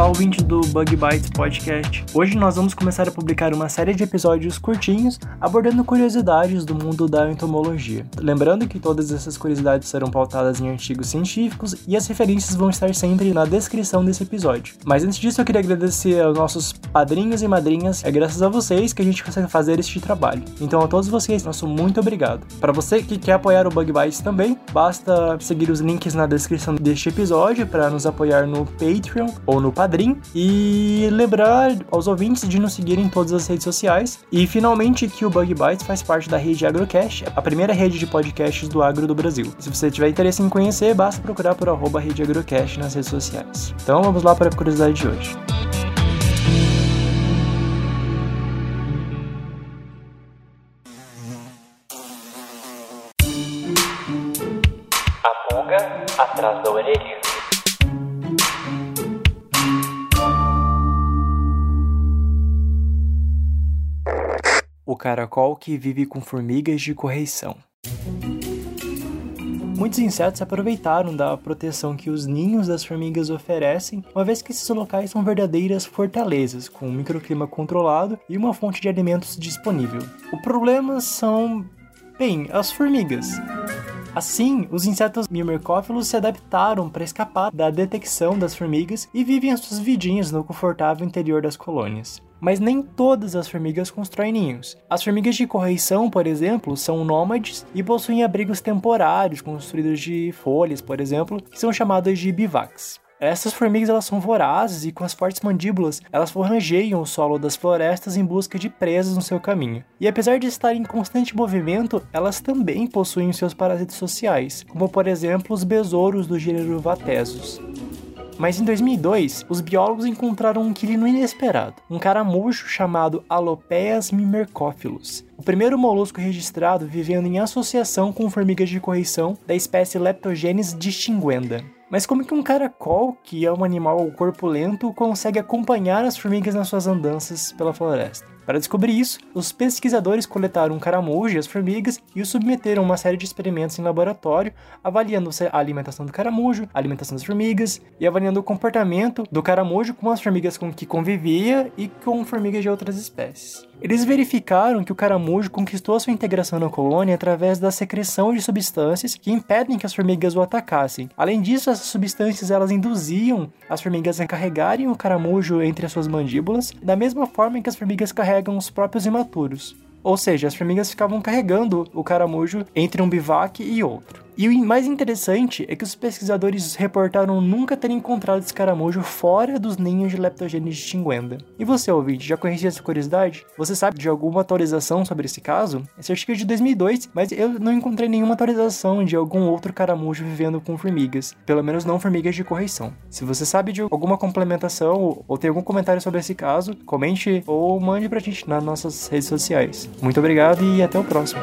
Olá, ouvinte do Bug Bites Podcast. Hoje nós vamos começar a publicar uma série de episódios curtinhos abordando curiosidades do mundo da entomologia. Lembrando que todas essas curiosidades serão pautadas em artigos científicos e as referências vão estar sempre na descrição desse episódio. Mas antes disso, eu queria agradecer aos nossos padrinhos e madrinhas. É graças a vocês que a gente consegue fazer este trabalho. Então, a todos vocês, nosso muito obrigado. Para você que quer apoiar o Bug Bites também, basta seguir os links na descrição deste episódio para nos apoiar no Patreon ou no Padrim e lembrar aos ouvintes de nos seguirem em todas as redes sociais e finalmente que o Bug Bites faz parte da rede Agrocast, a primeira rede de podcasts do agro do Brasil. Se você tiver interesse em conhecer, basta procurar por arroba rede Agrocast nas redes sociais. Então vamos lá para a curiosidade de hoje. A pulga atrás da orelha. O caracol que vive com formigas de correição. Muitos insetos aproveitaram da proteção que os ninhos das formigas oferecem, uma vez que esses locais são verdadeiras fortalezas, com um microclima controlado e uma fonte de alimentos disponível. O problema são, bem, as formigas. Assim, os insetos mimercófilos se adaptaram para escapar da detecção das formigas e vivem as suas vidinhas no confortável interior das colônias. Mas nem todas as formigas constroem ninhos. As formigas de correição, por exemplo, são nômades e possuem abrigos temporários construídos de folhas, por exemplo, que são chamados de bivacs. Essas formigas elas são vorazes e com as fortes mandíbulas elas forrangeiam o solo das florestas em busca de presas no seu caminho. E apesar de estarem em constante movimento, elas também possuem seus parasitas sociais, como por exemplo os besouros do gênero Vatesus. Mas em 2002, os biólogos encontraram um inquilino inesperado, um caramujo chamado Alopeas mimercófilos, o primeiro molusco registrado vivendo em associação com formigas de correição da espécie Leptogenes distinguenda. Mas como que um caracol, que é um animal corpulento, consegue acompanhar as formigas nas suas andanças pela floresta? Para descobrir isso, os pesquisadores coletaram um caramujo e as formigas e o submeteram a uma série de experimentos em laboratório, avaliando a alimentação do caramujo, a alimentação das formigas e avaliando o comportamento do caramujo com as formigas com que convivia e com formigas de outras espécies. Eles verificaram que o caramujo conquistou sua integração na colônia através da secreção de substâncias que impedem que as formigas o atacassem. Além disso, essas substâncias elas induziam as formigas a carregarem o caramujo entre as suas mandíbulas, da mesma forma que as formigas carregam os próprios imaturos. Ou seja, as formigas ficavam carregando o caramujo entre um bivac e outro. E o mais interessante é que os pesquisadores reportaram nunca ter encontrado esse caramujo fora dos ninhos de Leptogenes distinguenda. E você, ouvinte, já conhecia essa curiosidade? Você sabe de alguma atualização sobre esse caso? Esse artigo é de 2002, mas eu não encontrei nenhuma atualização de algum outro caramujo vivendo com formigas. Pelo menos não formigas de correição. Se você sabe de alguma complementação ou tem algum comentário sobre esse caso, comente ou mande pra gente nas nossas redes sociais. Muito obrigado e até o próximo.